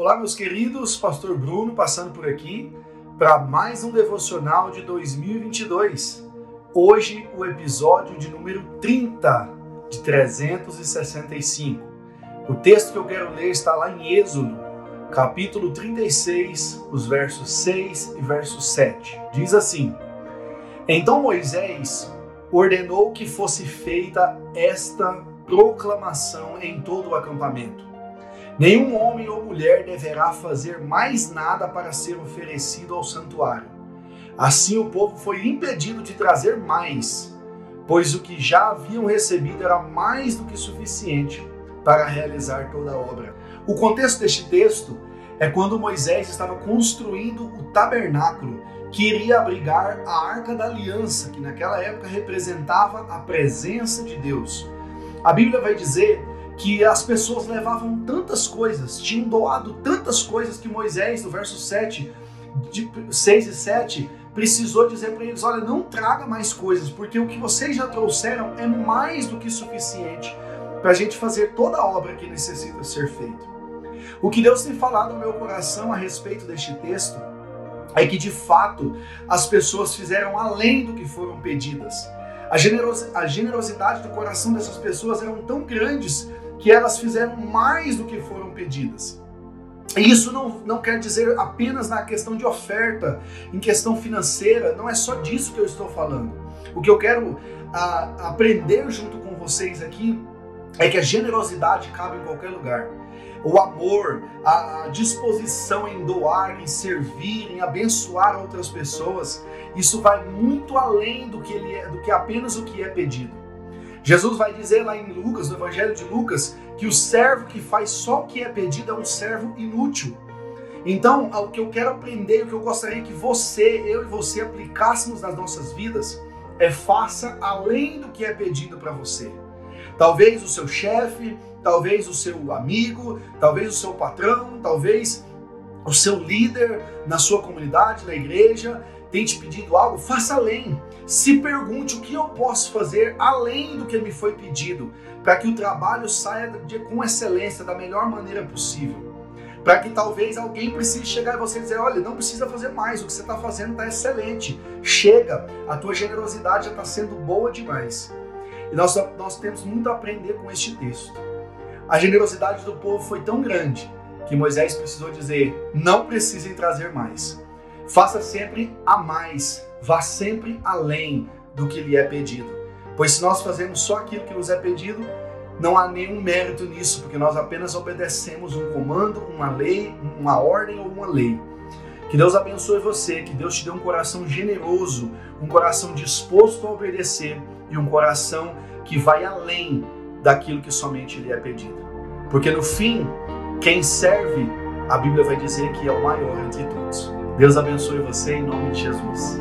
Olá, meus queridos, Pastor Bruno passando por aqui para mais um devocional de 2022. Hoje, o episódio de número 30 de 365. O texto que eu quero ler está lá em Êxodo, capítulo 36, os versos 6 e verso 7. Diz assim: Então Moisés ordenou que fosse feita esta proclamação em todo o acampamento Nenhum homem ou mulher deverá fazer mais nada para ser oferecido ao santuário. Assim o povo foi impedido de trazer mais, pois o que já haviam recebido era mais do que suficiente para realizar toda a obra. O contexto deste texto é quando Moisés estava construindo o tabernáculo que iria abrigar a Arca da Aliança, que naquela época representava a presença de Deus. A Bíblia vai dizer que as pessoas levavam tantas coisas, tinham doado tantas coisas que Moisés, no verso 7, de 6 e 7, precisou dizer para eles: olha, não traga mais coisas, porque o que vocês já trouxeram é mais do que suficiente para a gente fazer toda a obra que necessita ser feita. O que Deus tem falado no meu coração a respeito deste texto é que de fato as pessoas fizeram além do que foram pedidas. A, generosidade do coração dessas pessoas eram tão grandes que elas fizeram mais do que foram pedidas. E isso não, não quer dizer apenas na questão de oferta, em questão financeira, não é só disso que eu estou falando. O que eu quero a, aprender junto com vocês aqui é que a generosidade cabe em qualquer lugar. O amor, a, a disposição em doar, em servir, em abençoar outras pessoas, isso vai muito além do que, ele é, do que apenas o que é pedido. Jesus vai dizer lá em Lucas, no Evangelho de Lucas, que o servo que faz só o que é pedido é um servo inútil. Então, o que eu quero aprender, o que eu gostaria que você, eu e você aplicássemos nas nossas vidas, é faça além do que é pedido para você. Talvez o seu chefe, talvez o seu amigo, talvez o seu patrão, talvez o seu líder na sua comunidade, na igreja, tem te pedido algo, faça além. Se pergunte o que eu posso fazer além do que me foi pedido, para que o trabalho saia com excelência, da melhor maneira possível. Para que talvez alguém precise chegar e você dizer: olha, não precisa fazer mais, o que você está fazendo está excelente. Chega, a tua generosidade já está sendo boa demais. E nós, nós temos muito a aprender com este texto. A generosidade do povo foi tão grande que Moisés precisou dizer: não precisem trazer mais. Faça sempre a mais, vá sempre além do que lhe é pedido. Pois se nós fazemos só aquilo que nos é pedido, não há nenhum mérito nisso, porque nós apenas obedecemos um comando, uma lei, uma ordem ou uma lei. Que Deus abençoe você, que Deus te dê um coração generoso, um coração disposto a obedecer e um coração que vai além daquilo que somente lhe é pedido. Porque no fim, quem serve, a Bíblia vai dizer que é o maior entre todos. Deus abençoe você em nome de Jesus.